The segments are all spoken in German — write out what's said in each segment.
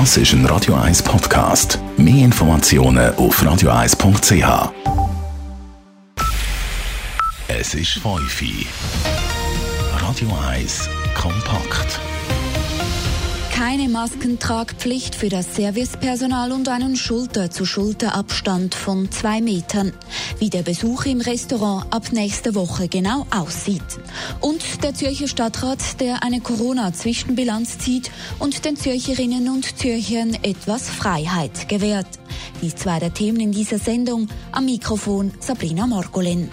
Das ist ein Radio 1 Podcast. Mehr Informationen auf radio1.ch. Es ist Feufi. Radio 1 kompakt keine Maskentragpflicht für das Servicepersonal und einen Schulter-zu-Schulter-Abstand von zwei Metern. Wie der Besuch im Restaurant ab nächster Woche genau aussieht. Und der Zürcher Stadtrat, der eine Corona-Zwischenbilanz zieht und den Zürcherinnen und Zürchern etwas Freiheit gewährt. Dies zwei der Themen in dieser Sendung. Am Mikrofon Sabrina Margolin.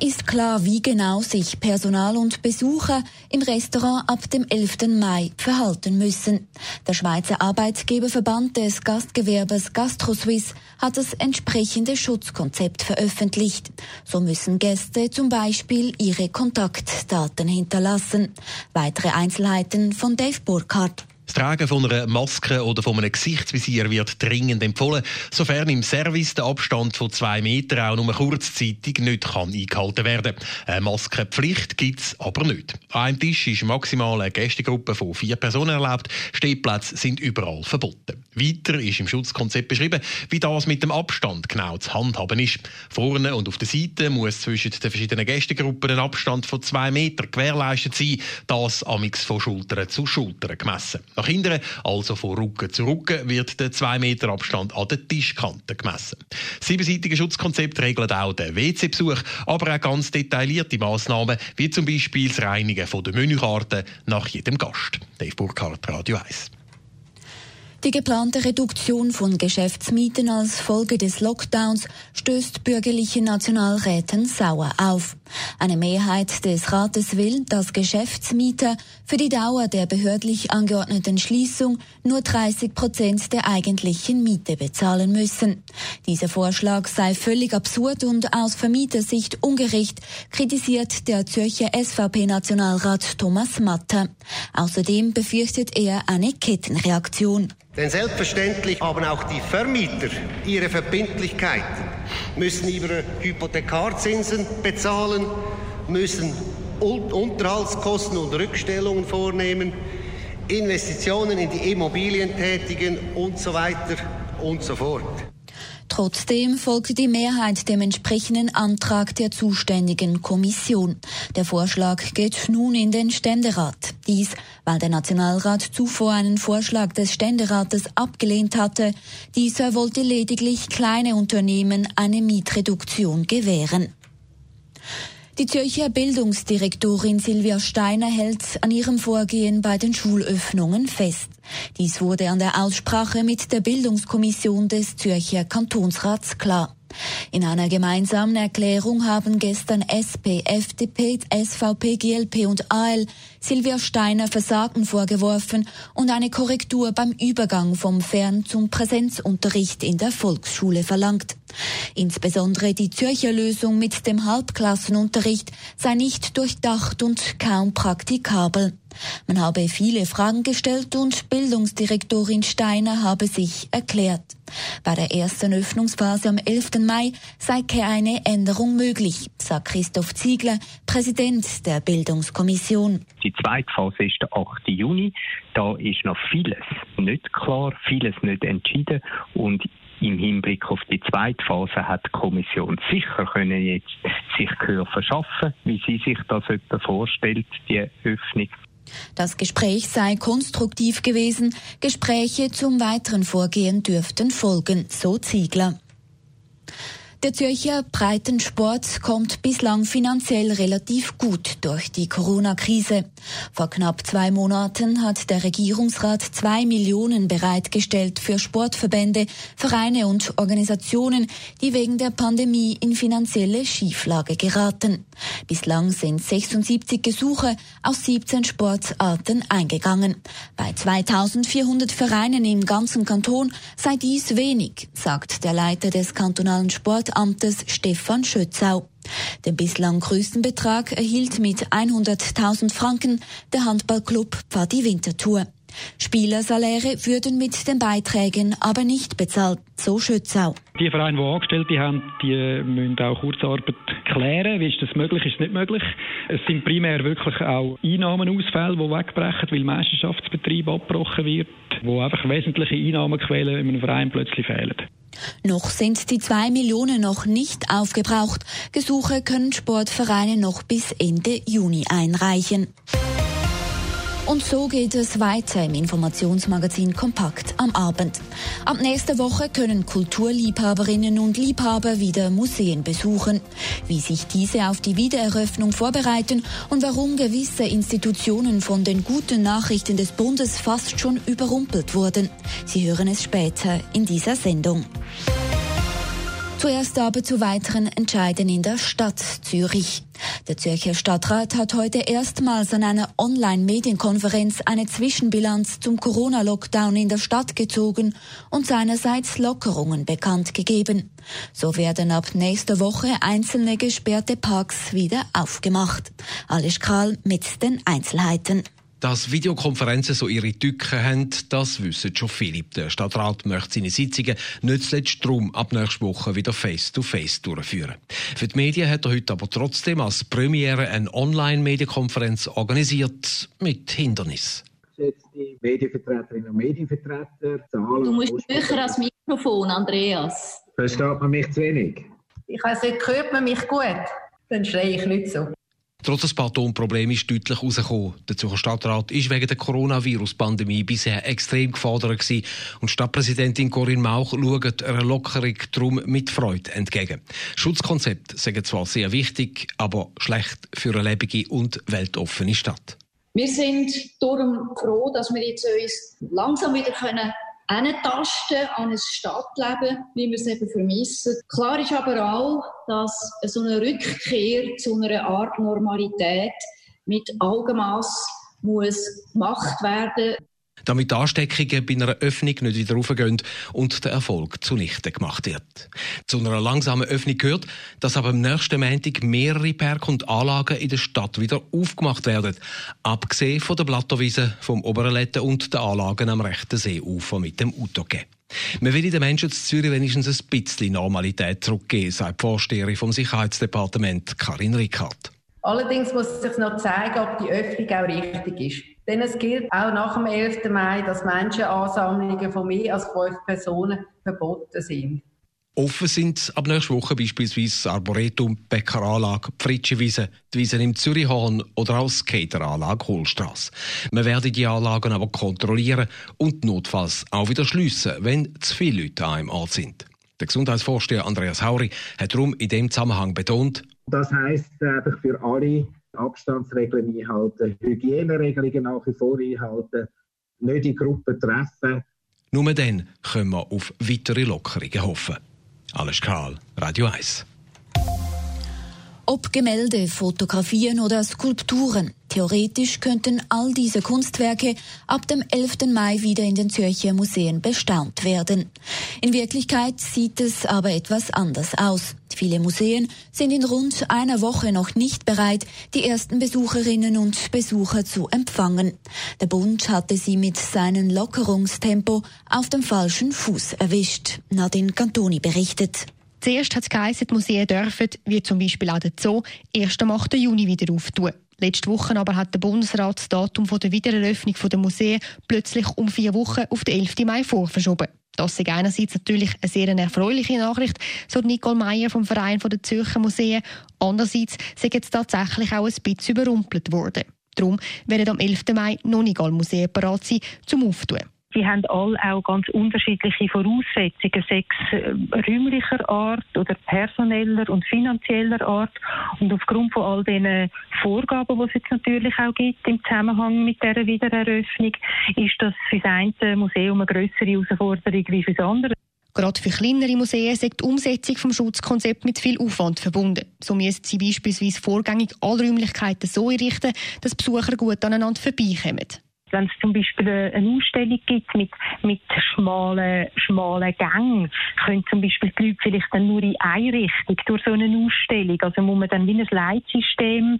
Ist klar, wie genau sich Personal und Besucher im Restaurant ab dem 11. Mai verhalten müssen. Der Schweizer Arbeitgeberverband des Gastgewerbes GastroSwiss hat das entsprechende Schutzkonzept veröffentlicht. So müssen Gäste zum Beispiel ihre Kontaktdaten hinterlassen. Weitere Einzelheiten von Dave Burkhardt. Das Tragen von einer Maske oder von einem Gesichtsvisier wird dringend empfohlen, sofern im Service der Abstand von zwei Metern auch nur kurzzeitig nicht kann eingehalten werden Eine Maskenpflicht gibt es aber nicht. An einem Tisch ist maximal eine Gästegruppe von vier Personen erlaubt. Stehplätze sind überall verboten. Weiter ist im Schutzkonzept beschrieben, wie das mit dem Abstand genau zu handhaben ist. Vorne und auf der Seite muss zwischen den verschiedenen Gästegruppen ein Abstand von zwei Metern gewährleistet sein, das amix von Schulter zu Schulter gemessen. Nach hinten, also von Rücken zu Rücken, wird der 2 Meter Abstand an der Tischkante gemessen. Das siebenseitige Schutzkonzept regelt auch den WC-Besuch, aber auch ganz detaillierte Massnahmen, wie zum Beispiel das Reinigen der Menükarte nach jedem Gast. Dave Burkhardt, Radio 1. Die geplante Reduktion von Geschäftsmieten als Folge des Lockdowns stößt bürgerliche Nationalräten sauer auf. Eine Mehrheit des Rates will, dass Geschäftsmieter für die Dauer der behördlich angeordneten Schließung nur 30 Prozent der eigentlichen Miete bezahlen müssen. Dieser Vorschlag sei völlig absurd und aus Vermietersicht ungerecht, kritisiert der Zürcher SVP-Nationalrat Thomas Matter. Außerdem befürchtet er eine Kettenreaktion. Denn selbstverständlich haben auch die Vermieter ihre Verbindlichkeiten, müssen ihre Hypothekarzinsen bezahlen, müssen Unterhaltskosten und Rückstellungen vornehmen, Investitionen in die Immobilien tätigen und so weiter und so fort. Trotzdem folgte die Mehrheit dem entsprechenden Antrag der zuständigen Kommission. Der Vorschlag geht nun in den Ständerat. Dies, weil der Nationalrat zuvor einen Vorschlag des Ständerates abgelehnt hatte. Dieser wollte lediglich kleine Unternehmen eine Mietreduktion gewähren. Die Zürcher Bildungsdirektorin Silvia Steiner hält an ihrem Vorgehen bei den Schulöffnungen fest. Dies wurde an der Aussprache mit der Bildungskommission des Zürcher Kantonsrats klar. In einer gemeinsamen Erklärung haben gestern SP, FDP, SVP, GLP und AL Silvia Steiner Versagen vorgeworfen und eine Korrektur beim Übergang vom Fern- zum Präsenzunterricht in der Volksschule verlangt. Insbesondere die Zürcher Lösung mit dem Halbklassenunterricht sei nicht durchdacht und kaum praktikabel. Man habe viele Fragen gestellt und Bildungsdirektorin Steiner habe sich erklärt. Bei der ersten Öffnungsphase am 11. Mai sei keine Änderung möglich, sagt Christoph Ziegler, Präsident der Bildungskommission. Die zweite Phase ist der 8. Juni. Da ist noch vieles nicht klar, vieles nicht entschieden und im Hinblick auf die zweite Phase hat die Kommission sicher können jetzt sich Gehör verschaffen, wie sie sich das etwa vorstellt, die Öffnung. Das Gespräch sei konstruktiv gewesen. Gespräche zum weiteren Vorgehen dürften folgen, so Ziegler. Der Zürcher Breitensport kommt bislang finanziell relativ gut durch die Corona-Krise. Vor knapp zwei Monaten hat der Regierungsrat zwei Millionen bereitgestellt für Sportverbände, Vereine und Organisationen, die wegen der Pandemie in finanzielle Schieflage geraten. Bislang sind 76 Gesuche aus 17 Sportarten eingegangen. Bei 2400 Vereinen im ganzen Kanton sei dies wenig, sagt der Leiter des kantonalen Sport Amtes Stefan Schötzau. Den bislang größten Betrag erhielt mit 100.000 Franken der Handballclub Pfadi Winterthur. Spielersaläre würden mit den Beiträgen aber nicht bezahlt, so Schützau. Die Vereine, die Angestellte haben, die müssen auch Kurzarbeit klären. Wie ist das möglich, ist nicht möglich. Es sind primär wirklich auch Einnahmenausfälle, die wegbrechen, weil Meisterschaftsbetrieb abgebrochen wird, wo einfach wesentliche Einnahmequellen in einem Verein plötzlich fehlen. Noch sind die zwei Millionen noch nicht aufgebraucht. Gesuche können Sportvereine noch bis Ende Juni einreichen. Und so geht es weiter im Informationsmagazin Kompakt am Abend. Ab nächster Woche können Kulturliebhaberinnen und Liebhaber wieder Museen besuchen. Wie sich diese auf die Wiedereröffnung vorbereiten und warum gewisse Institutionen von den guten Nachrichten des Bundes fast schon überrumpelt wurden. Sie hören es später in dieser Sendung. Zuerst aber zu weiteren Entscheiden in der Stadt Zürich. Der Zürcher Stadtrat hat heute erstmals an einer Online-Medienkonferenz eine Zwischenbilanz zum Corona-Lockdown in der Stadt gezogen und seinerseits Lockerungen bekannt gegeben. So werden ab nächster Woche einzelne gesperrte Parks wieder aufgemacht. Alice Kral mit den Einzelheiten. Dass Videokonferenzen so ihre Tücken haben, das wissen schon viele. Der Stadtrat möchte seine Sitzungen nicht zuletzt darum ab nächster Woche wieder face-to-face -face durchführen. Für die Medien hat er heute aber trotzdem als Premiere eine Online-Medienkonferenz organisiert mit Hindernis. Geschätzte Medienvertreterinnen und Medienvertreter, Zahlen... Du musst höher als Mikrofon, Andreas. Versteht man mich zu wenig? Ich weiß nicht, hört man mich gut? Dann schreie ich nicht so. Trotz ein paar Tonproblemen ist deutlich herausgekommen. Der Zürcher Stadtrat ist wegen der Coronavirus-Pandemie bisher extrem gefordert. Und Stadtpräsidentin Corinne Mauch schaut einer Lockerung darum mit Freude entgegen. Schutzkonzepte sind zwar sehr wichtig, aber schlecht für eine lebende und weltoffene Stadt. Wir sind darum froh, dass wir jetzt uns langsam wieder können Tasten an ein Stadtleben, wie wir es eben vermissen. Klar ist aber auch, dass so eine Rückkehr zu einer Art Normalität mit Augenmaß muss gemacht werden damit Ansteckungen bei einer Öffnung nicht wieder raufgehen und der Erfolg zunichte gemacht wird. Zu einer langsamen Öffnung gehört, dass aber am nächsten Montag mehrere Park und Anlagen in der Stadt wieder aufgemacht werden. Abgesehen von der Blatterwiese, vom Oberletten und den Anlagen am rechten Seeufer mit dem Autogä. Man will den Menschen zu Zürich wenigstens ein bisschen Normalität zurückgeben, sagt die Vorsteherin vom Sicherheitsdepartement Karin Rickhardt. Allerdings muss sich noch zeigen, ob die Öffnung auch richtig ist. Denn es gilt auch nach dem 11. Mai, dass Menschenansammlungen von mehr als fünf Personen verboten sind. Offen sind ab nächster Woche beispielsweise das Arboretum, die Bäckeranlage, die Fritschiwiese, die Wiesen im Zürichhorn oder auch die Skateranlage Hohlstrasse. Wir werden die Anlagen aber kontrollieren und notfalls auch wieder schliessen, wenn zu viele Leute an einem Ort sind. Der Gesundheitsvorsteher Andreas Hauri hat darum in dem Zusammenhang betont, das heisst einfach für alle Abstandsregeln einhalten, Hygieneregelungen nach wie vor einhalten, nicht in Gruppen treffen. Nur dann können wir auf weitere Lockerungen hoffen. Alles Karl, Radio 1. Ob Gemälde, Fotografien oder Skulpturen. Theoretisch könnten all diese Kunstwerke ab dem 11. Mai wieder in den Zürcher Museen bestaunt werden. In Wirklichkeit sieht es aber etwas anders aus. Viele Museen sind in rund einer Woche noch nicht bereit, die ersten Besucherinnen und Besucher zu empfangen. Der Bund hatte sie mit seinem Lockerungstempo auf dem falschen Fuß erwischt. Nadine Cantoni berichtet. Zuerst hat es geheißen, die Museen dürfen, wie zum Beispiel auch der Zoo, erst am 8. Juni wieder auftun. Letzte Woche aber hat der Bundesrat das Datum der Wiedereröffnung der Museen plötzlich um vier Wochen auf den 11. Mai vorverschoben. Das ist einerseits natürlich eine sehr erfreuliche Nachricht, so Nicole Meyer vom Verein der Zürcher Museen. Andererseits sind jetzt tatsächlich auch ein bisschen überrumpelt worden. Darum werden am 11. Mai noch nicht Museen bereit sein zum Auftun. Sie haben alle auch ganz unterschiedliche Voraussetzungen, sechs äh, räumlicher Art oder personeller und finanzieller Art. Und aufgrund von all diesen Vorgaben, die es jetzt natürlich auch gibt im Zusammenhang mit dieser Wiedereröffnung, ist das für das eine Museum eine größere Herausforderung wie für das andere. Gerade für kleinere Museen ist die Umsetzung des Schutzkonzepts mit viel Aufwand verbunden. So müssen sie beispielsweise vorgängig alle Räumlichkeiten so einrichten, dass Besucher gut aneinander vorbeikommen. Wenn es zum Beispiel eine Ausstellung gibt mit, mit schmalen, schmalen Gängen, können zum Beispiel die Leute vielleicht dann nur in eine Richtung durch so eine Ausstellung. Also muss man dann wie ein Leitsystem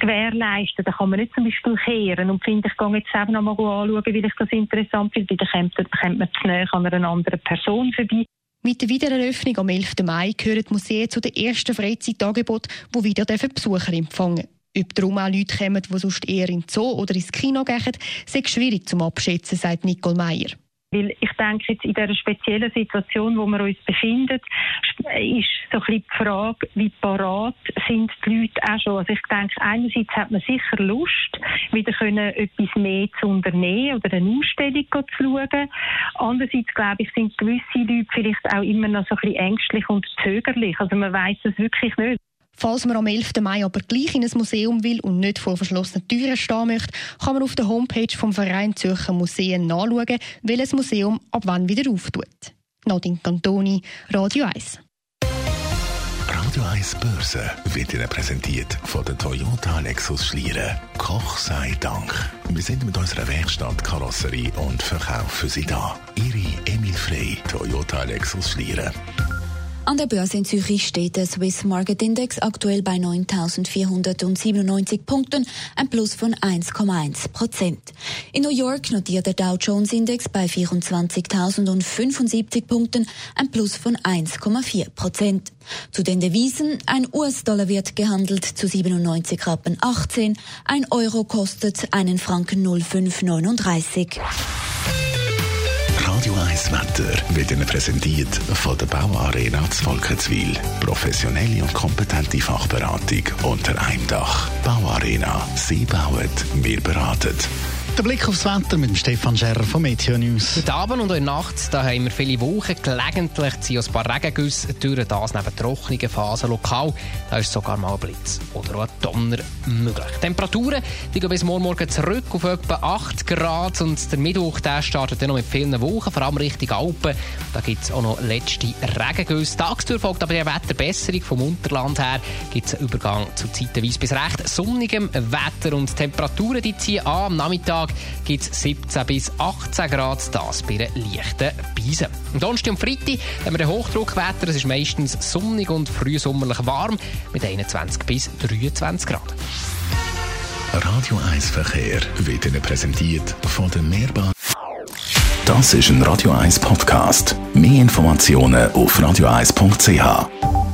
gewährleisten. Da kann man nicht zum Beispiel kehren und finde, ich gehe jetzt selber noch mal anschauen, weil ich das interessant finde. Dann kommt, dann kommt man zu näher an einer anderen Person vorbei. Mit der Wiedereröffnung am 11. Mai gehören die Museen zu den ersten Freizeitangeboten, die wieder Besucher empfangen Ob darum auch Leute kommen, die sonst eher in Zoo oder ins Kino gehen, ist schwierig zum Abschätzen, sagt Nicole Meyer. Weil ich denke, jetzt in dieser speziellen Situation, wo wir uns befinden, ist so ein die Frage, wie parat sind die Leute auch schon. Also ich denke, einerseits hat man sicher Lust, wieder können etwas mehr zu unternehmen oder eine Ausstellung zu schauen. Andererseits, glaube ich, sind gewisse Leute vielleicht auch immer noch so ein bisschen ängstlich und zögerlich. Also man weiß es wirklich nicht. Falls man am 11. Mai aber gleich in ein Museum will und nicht vor verschlossenen Türen stehen möchte, kann man auf der Homepage vom Verein Zürcher Museen nachschauen, welches Museum ab wann wieder auftut. Nadine Cantoni, Radio 1. Radio 1 Börse wird Ihnen präsentiert von der Toyota Lexus Schlieren. Koch sei Dank. Wir sind mit unserer Werkstatt Karosserie und Verkauf für Sie da. Ihre Emil Frey, Toyota Lexus Schlieren. An der Börse in Zürich steht der Swiss Market Index aktuell bei 9.497 Punkten, ein Plus von 1,1 Prozent. In New York notiert der Dow Jones Index bei 24.075 Punkten, ein Plus von 1,4 Prozent. Zu den Devisen, ein US-Dollar wird gehandelt zu 97 Rappen 18, ein Euro kostet einen Franken 0,539. Radio 1 Wetter wird Ihnen präsentiert von der Bauarena zu Volkenswil. Professionelle und kompetente Fachberatung unter einem Dach. Bauarena. Sie bauen, wir beraten. Der Blick aufs Wetter mit dem Stefan Scherrer von Meteo News. Heute Abend und der Nacht da haben wir viele Wolken. Gelegentlich ziehen ein paar Regengüsse durch das neben trockenen Phasen lokal. Da ist sogar mal ein Blitz oder auch ein Donner möglich. Die Temperaturen die gehen bis morgen zurück auf etwa 8 Grad und der Mittwoch der startet dann noch mit vielen Wolken, vor allem Richtung Alpen. Da gibt es auch noch letzte Regengüsse. Tagsüber folgt aber die Wetterbesserung vom Unterland her. Gibt es einen Übergang zu zeitenweise bis recht sonnigem Wetter und die Temperaturen die ziehen an. Am Nachmittag Tag gibt es 17 bis 18 Grad, das bei einer leichten Beise. Am Donnerstag und Freitag haben wir ein Hochdruckwetter. Es ist meistens sonnig und frühsommerlich warm mit 21 bis 23 Grad. Radio 1 Verkehr wird Ihnen präsentiert von der Mehrbahn. Das ist ein Radio 1 Podcast. Mehr Informationen auf radio1.ch.